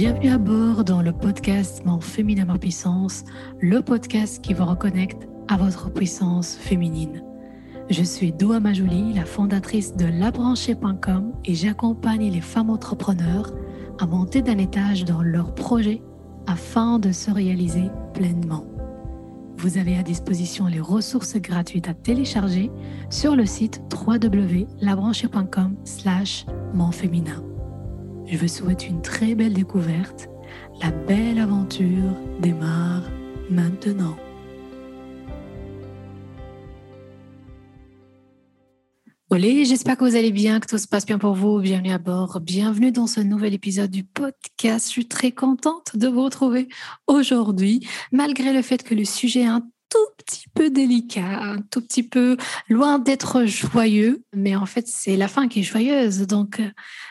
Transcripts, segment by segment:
Bienvenue à bord dans le podcast Mon féminin ma puissance, le podcast qui vous reconnecte à votre puissance féminine. Je suis Doua Majouli, la fondatrice de labranchée.com et j'accompagne les femmes entrepreneurs à monter d'un étage dans leurs projets afin de se réaliser pleinement. Vous avez à disposition les ressources gratuites à télécharger sur le site www.labranchée.com slash. Je vous souhaite une très belle découverte. La belle aventure démarre maintenant. Olé, j'espère que vous allez bien, que tout se passe bien pour vous. Bienvenue à bord. Bienvenue dans ce nouvel épisode du podcast. Je suis très contente de vous retrouver aujourd'hui, malgré le fait que le sujet est un tout petit peu délicat, tout petit peu loin d'être joyeux, mais en fait c'est la fin qui est joyeuse, donc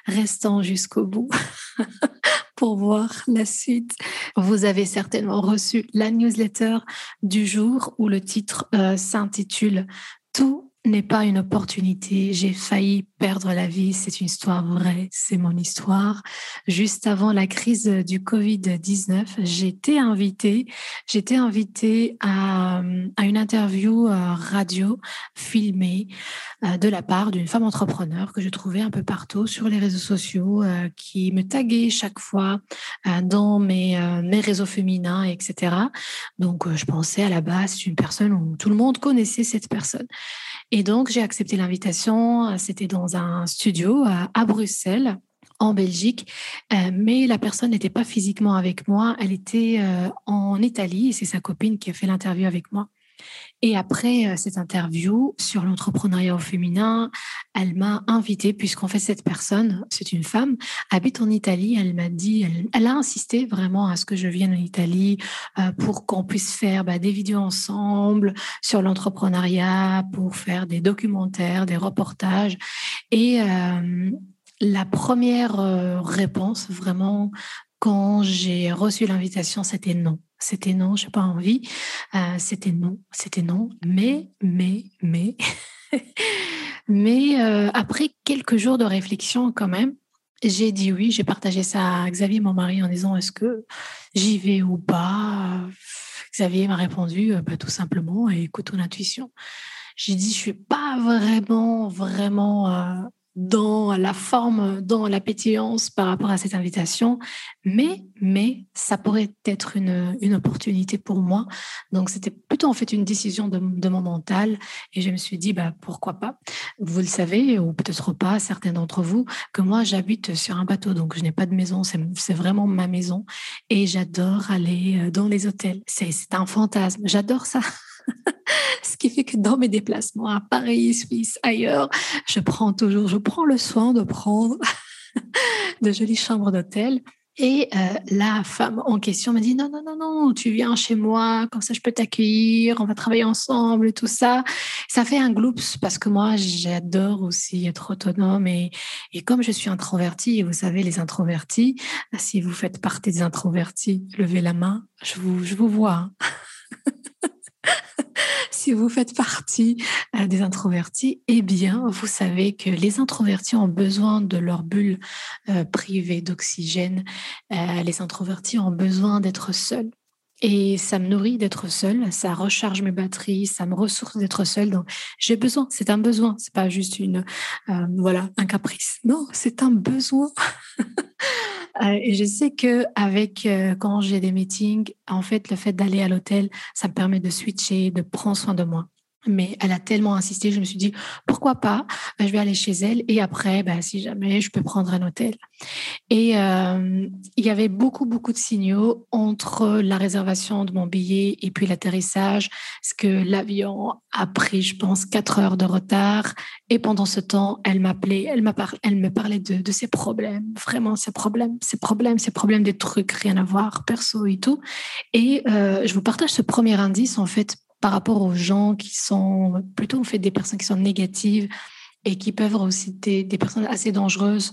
restons jusqu'au bout pour voir la suite. Vous avez certainement reçu la newsletter du jour où le titre euh, s'intitule Tout n'est pas une opportunité. J'ai failli perdre la vie. C'est une histoire vraie. C'est mon histoire. Juste avant la crise du Covid-19, j'étais invitée, j'étais invitée à, à, une interview euh, radio filmée euh, de la part d'une femme entrepreneur que je trouvais un peu partout sur les réseaux sociaux, euh, qui me taguait chaque fois dans mes, mes réseaux féminins, etc. Donc, je pensais à la base, c'est une personne où tout le monde connaissait cette personne. Et donc, j'ai accepté l'invitation. C'était dans un studio à Bruxelles en Belgique, euh, mais la personne n'était pas physiquement avec moi, elle était euh, en Italie et c'est sa copine qui a fait l'interview avec moi. Et après euh, cette interview sur l'entrepreneuriat au féminin, elle m'a invitée, puisqu'en fait, cette personne, c'est une femme, habite en Italie. Elle m'a dit, elle, a insisté vraiment à ce que je vienne en Italie euh, pour qu'on puisse faire bah, des vidéos ensemble sur l'entrepreneuriat, pour faire des documentaires, des reportages. Et euh, la première réponse, vraiment, quand j'ai reçu l'invitation, c'était non. C'était non, je n'ai pas envie. Euh, c'était non, c'était non. Mais, mais, mais, mais euh, après quelques jours de réflexion quand même, j'ai dit oui. J'ai partagé ça à Xavier, mon mari, en disant est-ce que j'y vais ou pas? Xavier m'a répondu bah, tout simplement écoute ton intuition. J'ai dit je suis pas vraiment, vraiment euh, dans la forme, dans la pétillance par rapport à cette invitation, mais, mais ça pourrait être une, une opportunité pour moi. Donc, c'était plutôt en fait une décision de, de, mon mental et je me suis dit, bah, pourquoi pas? Vous le savez, ou peut-être pas, certains d'entre vous, que moi, j'habite sur un bateau, donc je n'ai pas de maison, c'est vraiment ma maison et j'adore aller euh, dans les hôtels. C'est un fantasme, j'adore ça. Ce qui fait que dans mes déplacements à Paris, Suisse, ailleurs, je prends toujours, je prends le soin de prendre de jolies chambres d'hôtel. Et euh, la femme en question me dit non, non, non, non, tu viens chez moi, comme ça je peux t'accueillir, on va travailler ensemble et tout ça. Ça fait un gloops parce que moi j'adore aussi être autonome et, et comme je suis introvertie, et vous savez, les introvertis, si vous faites partie des introvertis, levez la main, je vous, je vous vois. Si vous faites partie euh, des introvertis, eh bien, vous savez que les introvertis ont besoin de leur bulle euh, privée d'oxygène. Euh, les introvertis ont besoin d'être seuls. Et ça me nourrit d'être seule, ça recharge mes batteries, ça me ressource d'être seule. Donc j'ai besoin, c'est un besoin, c'est pas juste une voilà un caprice. Non, c'est un besoin. Euh, je sais que avec euh, quand j'ai des meetings, en fait, le fait d'aller à l'hôtel, ça me permet de switcher, de prendre soin de moi. Mais elle a tellement insisté, je me suis dit, pourquoi pas ben, Je vais aller chez elle et après, ben, si jamais, je peux prendre un hôtel. Et euh, il y avait beaucoup, beaucoup de signaux entre la réservation de mon billet et puis l'atterrissage, parce que l'avion a pris, je pense, quatre heures de retard. Et pendant ce temps, elle m'appelait, elle, elle me parlait de, de ses problèmes, vraiment ses problèmes, ses problèmes, ses problèmes, des trucs, rien à voir, perso et tout. Et euh, je vous partage ce premier indice, en fait, par rapport aux gens qui sont plutôt en fait des personnes qui sont négatives et qui peuvent aussi des, des personnes assez dangereuses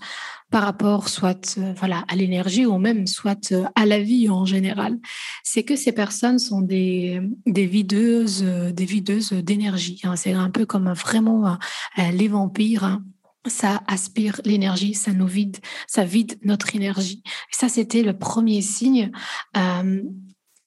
par rapport soit euh, voilà à l'énergie ou même soit euh, à la vie en général c'est que ces personnes sont des, des videuses des videuses d'énergie hein. c'est un peu comme vraiment euh, les vampires hein. ça aspire l'énergie, ça nous vide, ça vide notre énergie. Ça, c'était le premier signe. Euh,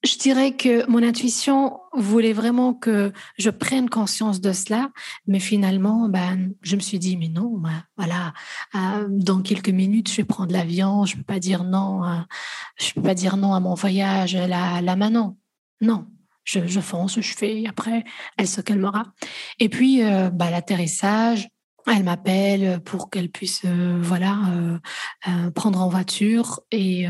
je dirais que mon intuition voulait vraiment que je prenne conscience de cela, mais finalement, ben, je me suis dit, mais non, voilà, euh, dans quelques minutes, je vais prendre l'avion, je ne peux pas dire non, je peux pas dire non à mon voyage là, là maintenant. Non, je, je fonce, je fais, après, elle se calmera. Et puis, euh, ben, l'atterrissage, elle m'appelle pour qu'elle puisse euh, voilà euh, euh, prendre en voiture et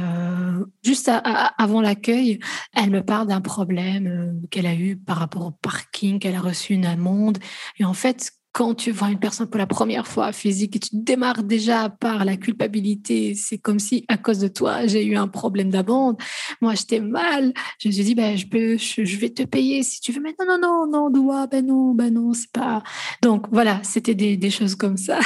juste avant l'accueil, elle me parle d'un problème qu'elle a eu par rapport au parking qu'elle a reçu une amende. Et en fait quand tu vois une personne pour la première fois physique et tu démarres déjà par la culpabilité, c'est comme si à cause de toi, j'ai eu un problème d'abonde. Moi, j'étais mal. Je me suis dit, ben, je, peux, je, vais te payer si tu veux. Mais non, non, non, non, doigt, ben non, ben non, c'est pas. Donc voilà, c'était des, des choses comme ça.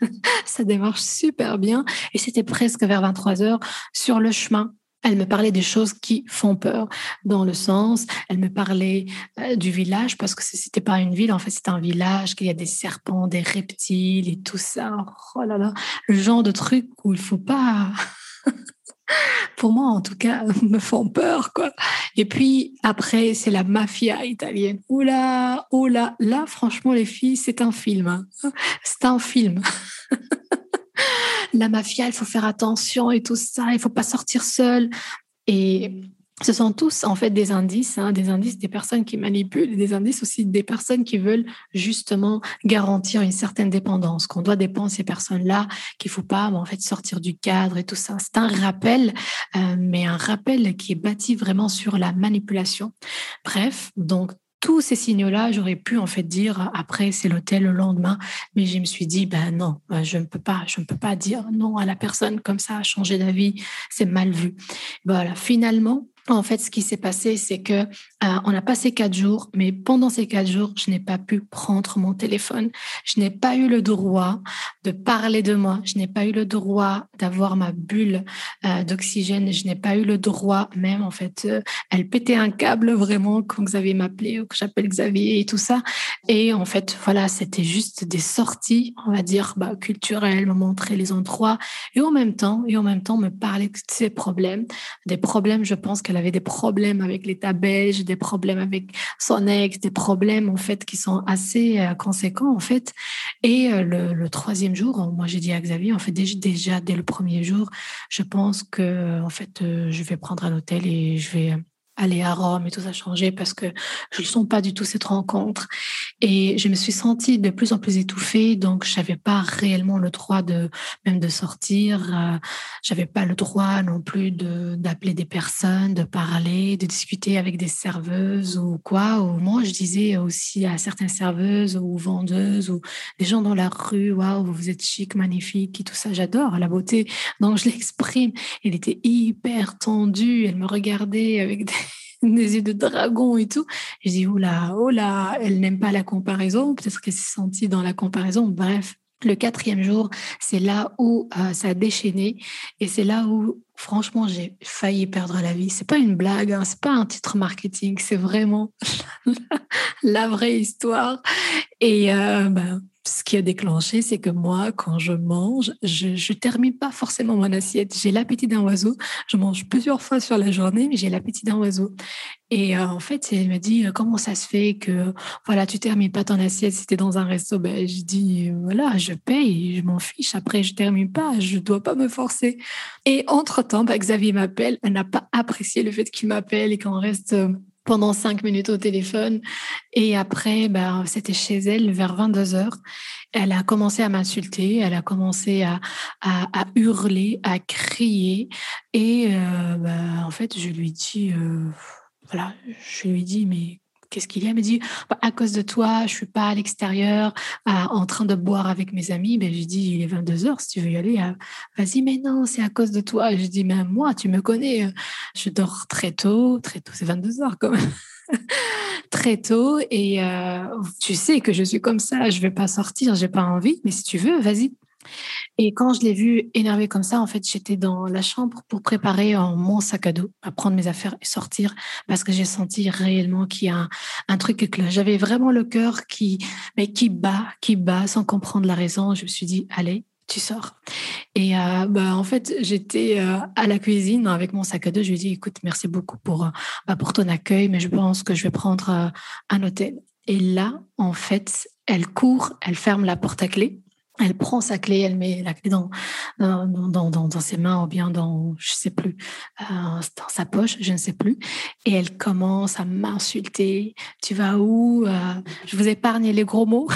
ça démarche super bien. Et c'était presque vers 23 heures sur le chemin elle me parlait des choses qui font peur, dans le sens, elle me parlait euh, du village parce que c'était pas une ville, en fait, c'est un village qu'il y a des serpents, des reptiles et tout ça. Oh là là, le genre de truc où il faut pas. Pour moi, en tout cas, me font peur, quoi. Et puis après, c'est la mafia italienne. Oula, oula, là, franchement, les filles, c'est un film. Hein. C'est un film. la mafia, il faut faire attention et tout ça, il faut pas sortir seul. Et ce sont tous en fait des indices, hein, des indices des personnes qui manipulent, des indices aussi des personnes qui veulent justement garantir une certaine dépendance, qu'on doit dépendre ces personnes-là, qu'il faut pas en fait sortir du cadre et tout ça. C'est un rappel, euh, mais un rappel qui est bâti vraiment sur la manipulation. Bref, donc tous ces signaux-là, j'aurais pu en fait dire après c'est l'hôtel le lendemain, mais je me suis dit ben non, ben, je ne peux pas, je ne peux pas dire non à la personne comme ça, changer d'avis, c'est mal vu. Voilà, finalement, en fait, ce qui s'est passé, c'est que euh, on a passé quatre jours, mais pendant ces quatre jours, je n'ai pas pu prendre mon téléphone. Je n'ai pas eu le droit de parler de moi. Je n'ai pas eu le droit d'avoir ma bulle euh, d'oxygène. Je n'ai pas eu le droit, même en fait, euh, elle pétait un câble vraiment quand Xavier m'appelait ou que j'appelle Xavier et tout ça. Et en fait, voilà, c'était juste des sorties, on va dire, bah, culturelles, me montrer les endroits et en même temps, et en même temps, me parler de ces problèmes, des problèmes, je pense que elle avait des problèmes avec l'État belge, des problèmes avec son ex, des problèmes en fait qui sont assez euh, conséquents en fait. Et euh, le, troisième jour, moi j'ai dit à Xavier, en fait déjà, dès le premier jour, je pense que en fait euh, je vais prendre un hôtel et je vais aller à Rome et tout ça changer parce que je ne sens pas du tout cette rencontre. Et je me suis sentie de plus en plus étouffée, donc je n'avais pas réellement le droit de même de sortir. Euh, j'avais pas le droit non plus de d'appeler des personnes, de parler, de discuter avec des serveuses ou quoi. Ou moi, je disais aussi à certaines serveuses ou vendeuses ou des gens dans la rue, waouh, vous êtes chic, magnifique et tout ça. J'adore la beauté, donc je l'exprime. Elle était hyper tendue, elle me regardait avec des des yeux de dragon et tout. Je dis, oula, oula, elle n'aime pas la comparaison. Peut-être qu'elle s'est sentie dans la comparaison. Bref, le quatrième jour, c'est là où euh, ça a déchaîné et c'est là où, franchement, j'ai failli perdre la vie. C'est pas une blague, hein, c'est pas un titre marketing, c'est vraiment la, vraie histoire. Et euh, ben, ce qui a déclenché, c'est que moi, quand je mange, je ne termine pas forcément mon assiette. J'ai l'appétit d'un oiseau. Je mange plusieurs fois sur la journée, mais j'ai l'appétit d'un oiseau. Et euh, en fait, elle me dit, euh, comment ça se fait que voilà, tu termines pas ton assiette si tu es dans un resto ben, Je dis, euh, voilà, je paye, je m'en fiche. Après, je termine pas, je dois pas me forcer. Et entre-temps, ben, Xavier m'appelle. Elle n'a pas apprécié le fait qu'il m'appelle et qu'on reste pendant cinq minutes au téléphone. Et après, ben, c'était chez elle vers 22 heures. Elle a commencé à m'insulter, elle a commencé à, à, à, hurler, à crier. Et euh, ben, en fait, je lui dis, euh, voilà, je lui dis, mais qu'est-ce qu'il y a? Elle me dit, bah, à cause de toi, je suis pas à l'extérieur en train de boire avec mes amis. Ben, je dis, il est 22 heures, si tu veux y aller, euh, vas-y, mais non, c'est à cause de toi. Je dis, mais moi, tu me connais, euh, je dors très tôt, très tôt, c'est 22 heures quand même. très tôt et euh, tu sais que je suis comme ça, je vais pas sortir, j'ai pas envie, mais si tu veux, vas-y. Et quand je l'ai vu énervé comme ça, en fait, j'étais dans la chambre pour préparer mon sac à dos, à prendre mes affaires et sortir, parce que j'ai senti réellement qu'il y a un, truc que j'avais vraiment le cœur qui, mais qui bat, qui bat sans comprendre la raison. Je me suis dit, allez, tu sors. Et euh, bah, en fait, j'étais euh, à la cuisine avec mon sac à dos. Je lui ai dit, écoute, merci beaucoup pour, euh, bah, pour ton accueil, mais je pense que je vais prendre un hôtel. Et là, en fait, elle court, elle ferme la porte à clé. Elle prend sa clé, elle met la clé dans, dans, ses mains ou bien dans, je sais plus, dans sa poche, je ne sais plus. Et elle commence à m'insulter. Tu vas où Je vous épargne les gros mots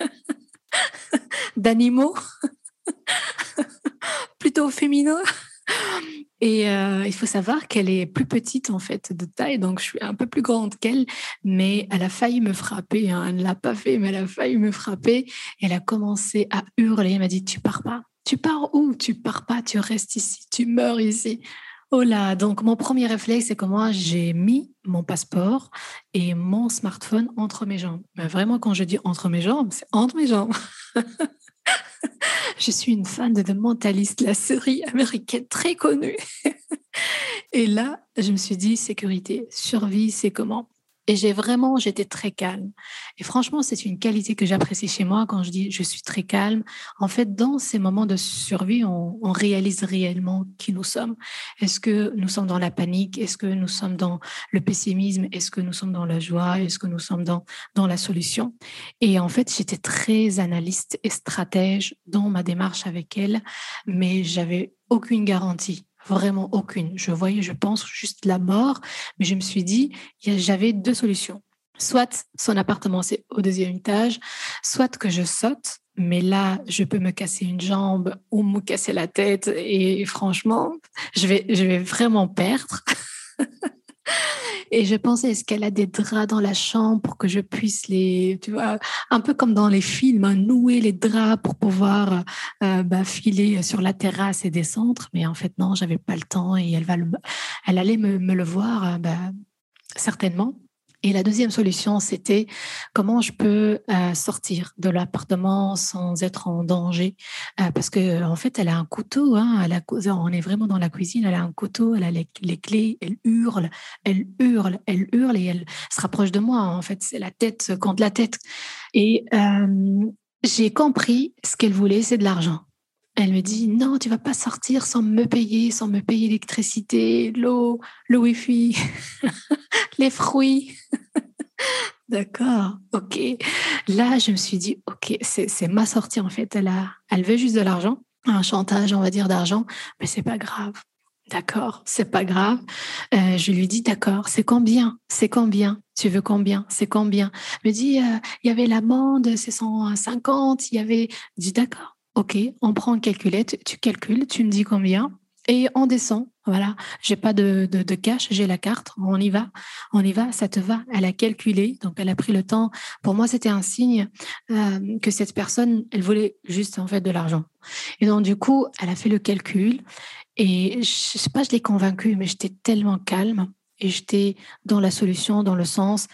d'animaux plutôt féminin. Et euh, il faut savoir qu'elle est plus petite en fait de taille, donc je suis un peu plus grande qu'elle, mais elle a failli me frapper. Hein. Elle ne l'a pas fait, mais elle a failli me frapper. Elle a commencé à hurler. Elle m'a dit "Tu pars pas Tu pars où? Tu pars pas Tu restes ici. Tu meurs ici." Oh là Donc mon premier réflexe, c'est que moi j'ai mis mon passeport et mon smartphone entre mes jambes. Mais vraiment, quand je dis entre mes jambes, c'est entre mes jambes. je suis une fan de The Mentalist, la série américaine très connue. Et là, je me suis dit, sécurité, survie, c'est comment? Et j'ai vraiment, j'étais très calme. Et franchement, c'est une qualité que j'apprécie chez moi quand je dis je suis très calme. En fait, dans ces moments de survie, on, réalise réellement qui nous sommes. Est-ce que nous sommes dans la panique? Est-ce que nous sommes dans le pessimisme? Est-ce que nous sommes dans la joie? Est-ce que nous sommes dans, dans la solution? Et en fait, j'étais très analyste et stratège dans ma démarche avec elle, mais j'avais aucune garantie Vraiment aucune. Je voyais, je pense, juste la mort. Mais je me suis dit, j'avais deux solutions. Soit son appartement, c'est au deuxième étage, soit que je saute, mais là, je peux me casser une jambe ou me casser la tête. Et franchement, je vais, je vais vraiment perdre. Et je pensais, est-ce qu'elle a des draps dans la chambre pour que je puisse les, tu vois, un peu comme dans les films, hein, nouer les draps pour pouvoir euh, bah, filer sur la terrasse et descendre. Mais en fait, non, j'avais pas le temps et elle va, elle allait me, le voir, euh, bah, certainement. Et la deuxième solution, c'était comment je peux euh, sortir de l'appartement sans être en danger, euh, parce que en fait, elle a un couteau. Hein, elle a, on est vraiment dans la cuisine. Elle a un couteau. Elle a les, clés. Elle hurle, elle hurle, elle hurle et elle se rapproche de moi. En fait, c'est la tête contre la tête. Et euh, j'ai compris ce qu'elle voulait, c'est de l'argent. Elle me dit non, tu vas pas sortir sans me payer, sans me payer l'électricité, l'eau, le wifi, les fruits. D'accord, ok. Là, je me suis dit ok, c'est ma sortie en fait. Elle elle veut juste de l'argent, un chantage, on va dire d'argent, mais c'est pas grave. D'accord, c'est pas grave. Euh, je lui dis d'accord, c'est combien? C'est combien? Tu veux combien? C'est combien? Elle me dit euh, il y avait l'amende, c'est 150, il y avait. Dis d'accord. OK, on prend une calculette, tu calcules, tu me dis combien et on descend. Voilà, j'ai pas de, cash, j'ai la carte, on y va, on y va, ça te va. Elle a calculé, donc elle a pris le temps. Pour moi, c'était un signe euh, que cette personne, elle voulait juste en fait de l'argent. Et donc du coup, elle a fait le calcul et je sais pas, je l'ai convaincue, mais j'étais tellement calme et j'étais dans la solution, dans le sens,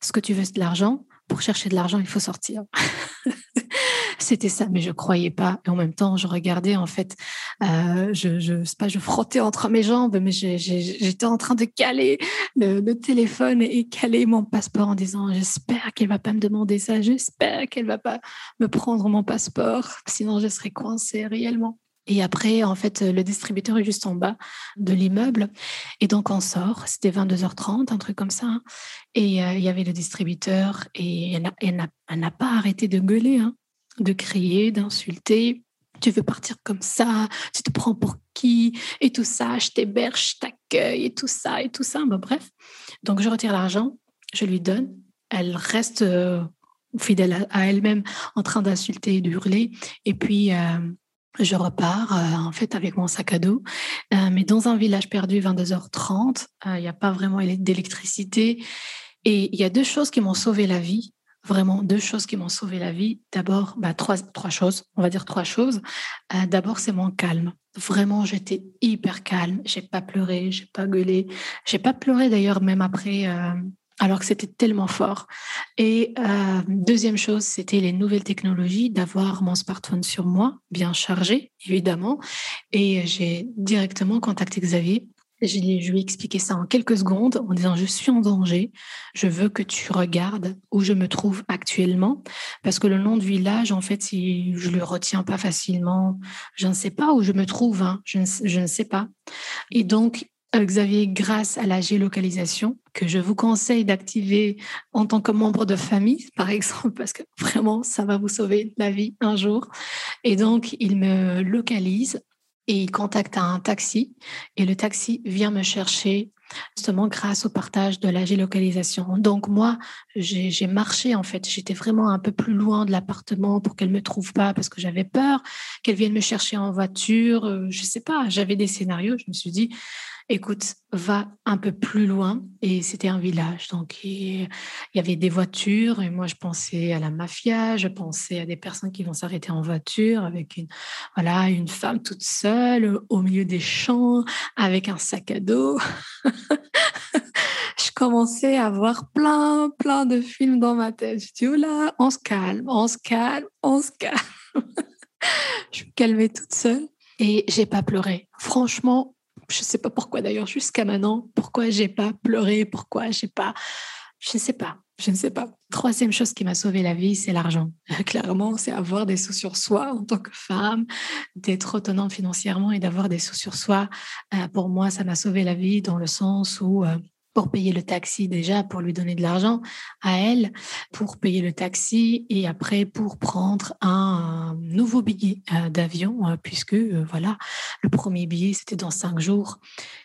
ce que tu veux, c'est de l'argent. Pour chercher de l'argent, il faut sortir. c'était ça, mais je croyais pas. Et en même temps, je regardais en fait, euh, je, je sais pas, je frottais entre mes jambes, mais j'étais en train de caler le, téléphone et caler mon passeport en disant j'espère qu'elle va pas me demander ça, j'espère qu'elle va pas me prendre mon passeport, sinon je serais coincée réellement. Et après, en fait, le distributeur est juste en bas de l'immeuble. Et donc, on sort. C'était 22h30, un truc comme ça. Et euh, il y avait le distributeur et elle n'a pas arrêté de gueuler. Hein de crier, d'insulter. Tu veux partir comme ça, tu te prends pour qui et tout ça, je t'héberge, je t'accueille et tout ça et tout ça. bref, donc je retire l'argent, je lui donne. Elle reste euh, fidèle à, elle-même en train d'insulter et de hurler. Et puis, euh, je repars euh, en fait avec mon sac à dos. mais dans un village perdu, 22h30, il n'y a pas vraiment d'électricité. Et il y a deux choses qui m'ont sauvé la vie vraiment deux choses qui m'ont sauvé la vie. D'abord, bah, trois, trois choses, on va dire trois choses. Euh, d'abord, c'est mon calme. Vraiment, j'étais hyper calme. J'ai pas pleuré, j'ai pas gueulé. J'ai pas pleuré d'ailleurs, même après, euh, alors que c'était tellement fort. Et euh, deuxième chose, c'était les nouvelles technologies, d'avoir mon smartphone sur moi, bien chargé, évidemment. Et j'ai directement contacté Xavier. Je lui ai expliqué ça en quelques secondes en disant je suis en danger, je veux que tu regardes où je me trouve actuellement parce que le nom du village en fait je le retiens pas facilement, je ne sais pas où je me trouve, hein. je, je ne sais pas. Et donc euh, Xavier, grâce à la géolocalisation, que je vous conseille d'activer en tant que membre de famille, par exemple, parce que vraiment, ça va vous sauver la vie un jour. Et donc, il me localise et il contacte un taxi et le taxi vient me chercher justement grâce au partage de la géolocalisation. Donc moi, j'ai marché en fait. J'étais vraiment un peu plus loin de l'appartement pour qu'elle me trouve pas parce que j'avais peur qu'elle vienne me chercher en voiture. Euh, je sais pas. J'avais des scénarios. Je me suis dit, écoute, va un peu plus loin. Et c'était un village. Donc, il y avait des voitures. Et moi, je pensais à la mafia. Je pensais à des personnes qui vont s'arrêter en voiture avec une, voilà, une femme toute seule au milieu des champs avec un sac à dos. je commençais à voir plein, plein de films dans ma tête. Je dis, oh là, on se calme, on se calme, on se calme. je me calmais toute seule et j'ai pas pleuré. Franchement, je ne sais pas pourquoi d'ailleurs, jusqu'à maintenant, pourquoi j'ai pas pleuré, pourquoi j'ai pas. Je ne sais pas. Je ne sais pas. Troisième chose qui m'a sauvé la vie, c'est l'argent. Clairement, c'est avoir des sous sur soi en tant que femme, d'être autonome financièrement et d'avoir des sous sur soi. Euh, pour moi, ça m'a sauvé la vie dans le sens où euh, pour payer le taxi déjà, pour lui donner de l'argent à elle, pour payer le taxi et après pour prendre un nouveau billet euh, d'avion, euh, puisque euh, voilà, le premier billet c'était dans cinq jours.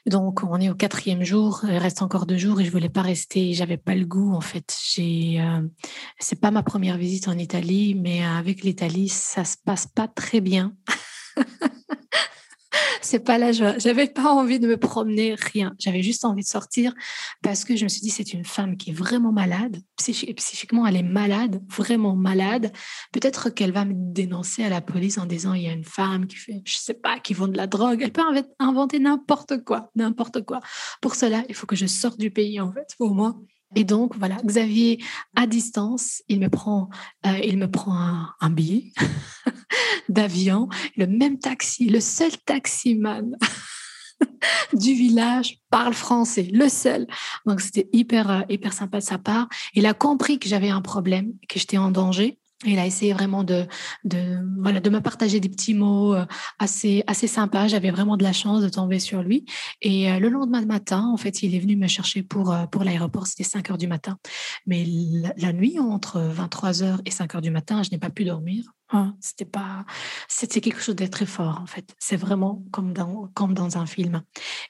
Donc on est au quatrième jour, il reste encore deux jours et je voulais pas rester, j'avais pas le goût en fait. J'ai, c'est pas ma première visite en Italie, mais avec l'Italie ça se passe pas très bien. c'est pas la joie. J'avais pas envie de me promener, rien. J'avais juste envie de sortir parce que je me suis dit, c'est une femme qui est vraiment malade. psychiquement, elle est malade, vraiment malade. Peut-être qu'elle va me dénoncer à la police en disant, il y a une femme qui fait, je sais pas, qui vend de la drogue. Elle peut inventer n'importe quoi, n'importe quoi. Pour cela, il faut que je sorte du pays, en fait, pour moi. Et donc, voilà, Xavier, à distance, il me prend, euh, il me prend un, billet d'avion, le même taxi, le seul taximan du village parle français, le seul. Donc, c'était hyper, euh, hyper sympa de sa part. Il a compris que j'avais un problème, que j'étais en danger. Il a essayé vraiment de, de, voilà, de me partager des petits mots euh, assez, assez sympas. J'avais vraiment de la chance de tomber sur lui. Et euh, le lendemain matin, en fait, il est venu me chercher pour, euh, pour l'aéroport. C'était 5 heures du matin. Mais la, nuit, entre 23 heures et 5 heures du matin, je n'ai pas pu dormir. Hein. C'était pas, c'était quelque chose de très fort en fait. C'est vraiment comme dans, comme dans un film.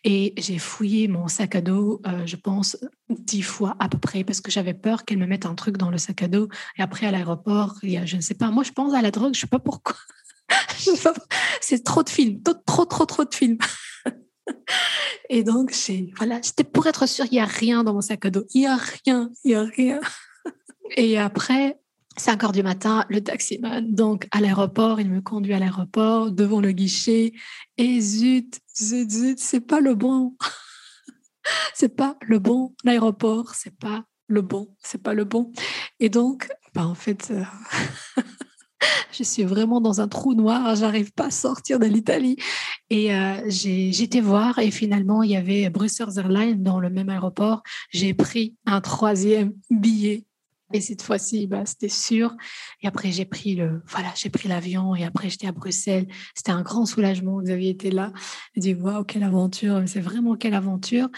Et j'ai fouillé mon sac à dos, je pense dix fois à peu près, parce que j'avais peur qu'elle me mette un truc dans le sac à dos. Et après à l'aéroport, il y a, je ne sais pas. Moi, je pense à la drogue. Je sais pas pourquoi. C'est trop de films, trop, trop, trop, trop de films. Et donc, j'ai, voilà, c'était pour être sûr, il n'y a rien dans mon sac à dos. Il n'y a rien, il n'y a rien. Et après, 5 heures du matin, le taximan, donc à l'aéroport, il me conduit à l'aéroport, devant le guichet. Et zut, zut, zut, c'est pas le bon. c'est pas le bon. L'aéroport, c'est pas le bon. C'est pas le bon. Et donc, bah, en fait, euh, je suis vraiment dans un trou noir, j'arrive pas à sortir de l'Italie. Et euh, j'étais voir et finalement, il y avait Brussels Airlines dans le même aéroport. J'ai pris un troisième billet. Et cette fois-ci, bah, c'était sûr. Et après, j'ai pris le, voilà, j'ai pris l'avion et après, j'étais à Bruxelles. C'était un grand soulagement. Vous aviez été là. J'ai dit, waouh, quelle aventure. C'est vraiment quelle aventure.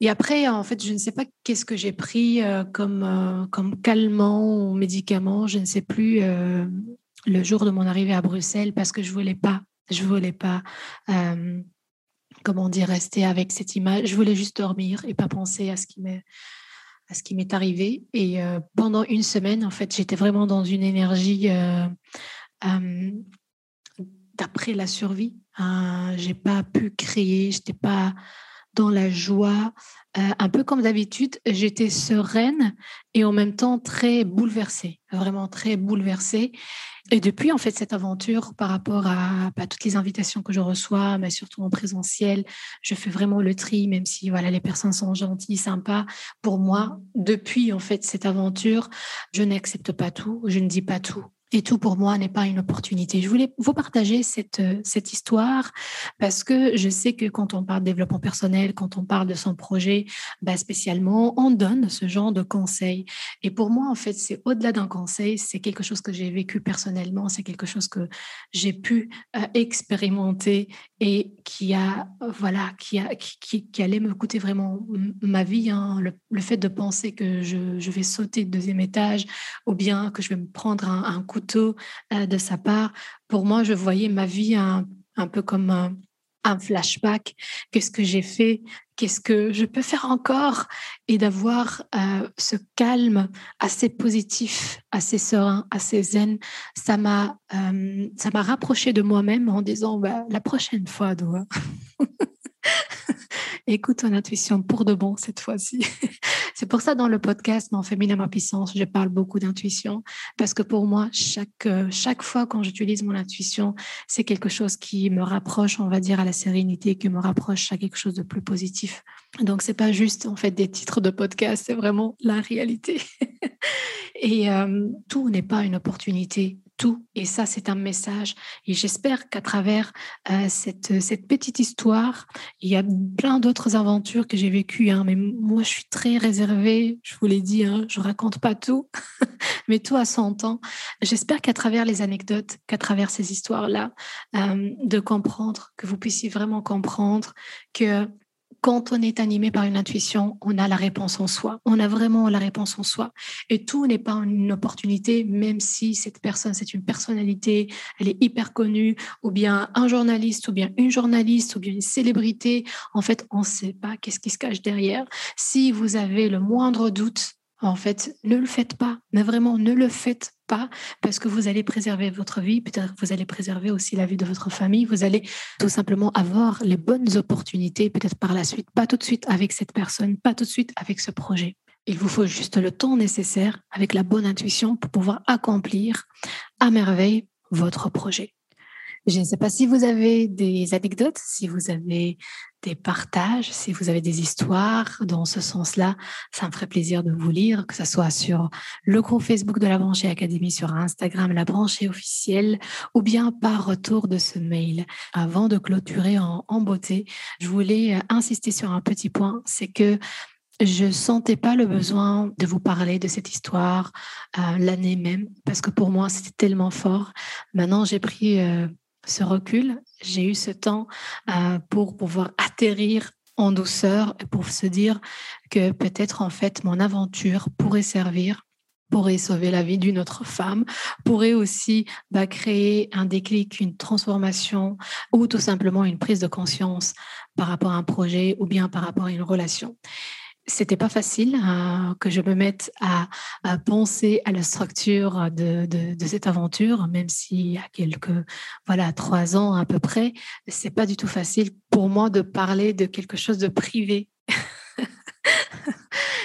Et après, en fait, je ne sais pas qu'est-ce que j'ai pris euh, comme, euh, comme calmant ou médicament, je ne sais plus, euh, le jour de mon arrivée à Bruxelles, parce que je voulais pas, je voulais pas, comment dire, rester avec cette image. Je voulais juste dormir et pas penser à ce qui m'est ce qui m'est arrivé. Et pendant une semaine, en fait, j'étais vraiment dans une énergie d'après la survie. Hein. j'ai pas pu créer, j'étais pas dans la joie, euh, un peu comme d'habitude, j'étais sereine et en même temps très bouleversée, vraiment très bouleversée. Et depuis, en fait, cette aventure par rapport à, bah, toutes les invitations que je reçois, mais surtout en présentiel, je fais vraiment le tri, même si voilà, les personnes sont gentilles, sympas. Pour moi, depuis, en fait, cette aventure, je n'accepte pas tout, je ne dis pas tout. Et tout pour moi n'est pas une opportunité. Je voulais vous partager cette, euh, cette histoire parce que je sais que quand on parle de développement personnel, quand on parle de son projet, bah spécialement, on donne ce genre de conseils. Et pour moi, en fait, c'est au-delà d'un conseil, c'est quelque chose que j'ai vécu personnellement, c'est quelque chose que j'ai pu euh, expérimenter et qui a, voilà, qui, a, qui, allait me coûter vraiment ma vie. Hein. Le, fait de penser que je, vais sauter de deuxième étage ou bien que je vais me prendre un coup euh, de sa part. Pour moi, je voyais ma vie un, un peu comme un, flashback. Qu'est-ce que j'ai fait? Qu'est-ce que je peux faire encore? Et d'avoir euh, ce calme assez positif, assez serein, assez zen, ça m'a euh, ça m'a rapproché de moi-même en disant bah, la prochaine fois, Doua. Écoute ton intuition pour de bon cette fois-ci. C'est pour ça dans le podcast Mon féminin ma puissance, je parle beaucoup d'intuition parce que pour moi, chaque, euh, chaque fois quand j'utilise mon intuition, c'est quelque chose qui me rapproche, on va dire, à la sérénité, qui me rapproche à quelque chose de plus positif. Donc, c'est pas juste en fait des titres de podcast, c'est vraiment la réalité. Et euh, tout n'est pas une opportunité Et ça, c'est un message. Et j'espère qu'à travers euh, cette, cette, petite histoire, il y a plein d'autres aventures que j'ai vécues. Hein, mais moi, je suis très réservée. Je vous l'ai dit, hein, je raconte pas tout, mais tout à son temps. J'espère qu'à travers les anecdotes, qu'à travers ces histoires-là, euh, de comprendre, que vous puissiez vraiment comprendre que quand on est animé par une intuition, on a la réponse en soi. On a vraiment la réponse en soi. Et tout n'est pas une opportunité, même si cette personne, c'est une personnalité, elle est hyper connue, ou bien un journaliste, ou bien une journaliste, ou bien une célébrité. En fait, on ne sait pas qu'est-ce qui se cache derrière. Si vous avez le moindre doute, en fait, ne le faites pas, mais vraiment ne le faites parce que vous allez préserver votre vie, peut-être vous allez préserver aussi la vie de votre famille, vous allez tout simplement avoir les bonnes opportunités peut-être par la suite, pas tout de suite avec cette personne, pas tout de suite avec ce projet. Il vous faut juste le temps nécessaire avec la bonne intuition pour pouvoir accomplir à merveille votre projet. Je ne sais pas si vous avez des anecdotes, si vous avez des partages, si vous avez des histoires dans ce sens-là, ça me ferait plaisir de vous lire, que ce soit sur le groupe Facebook de la Branchée Académie, sur Instagram, la Branchée officielle, ou bien par retour de ce mail. Avant de clôturer en, beauté, je voulais insister sur un petit point, c'est que je sentais pas le besoin de vous parler de cette histoire euh, l'année même parce que pour moi c'était tellement fort. Maintenant j'ai pris euh, ce recul, j'ai eu ce temps euh, pour pouvoir atterrir en douceur et pour se dire que peut-être en fait mon aventure pourrait servir pourrait sauver la vie d'une autre femme, pourrait aussi bah, créer un déclic, une transformation ou tout simplement une prise de conscience par rapport à un projet ou bien par rapport à une relation c'était pas facile hein, que je me mette à, penser à la structure de, cette aventure, même y a quelques, voilà, trois ans à peu près, c'est pas du tout facile pour moi de parler de quelque chose de privé.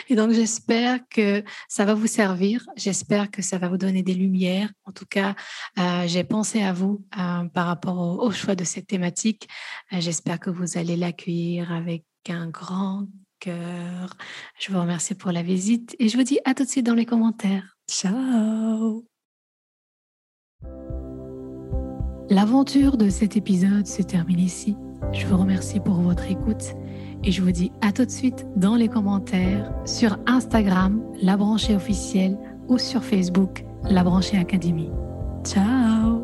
Et donc, j'espère que ça va vous servir. J'espère que ça va vous donner des lumières. En tout cas, euh, j'ai pensé à vous euh, par rapport au, choix de cette thématique. Euh, j'espère que vous allez l'accueillir avec un grand cœur. Je vous remercie pour la visite et je vous dis à tout de suite dans les commentaires. Ciao L'aventure de cet épisode se termine ici. Je vous remercie pour votre écoute et je vous dis à tout de suite dans les commentaires sur Instagram, la branchée officielle ou sur Facebook, la branchée académie. Ciao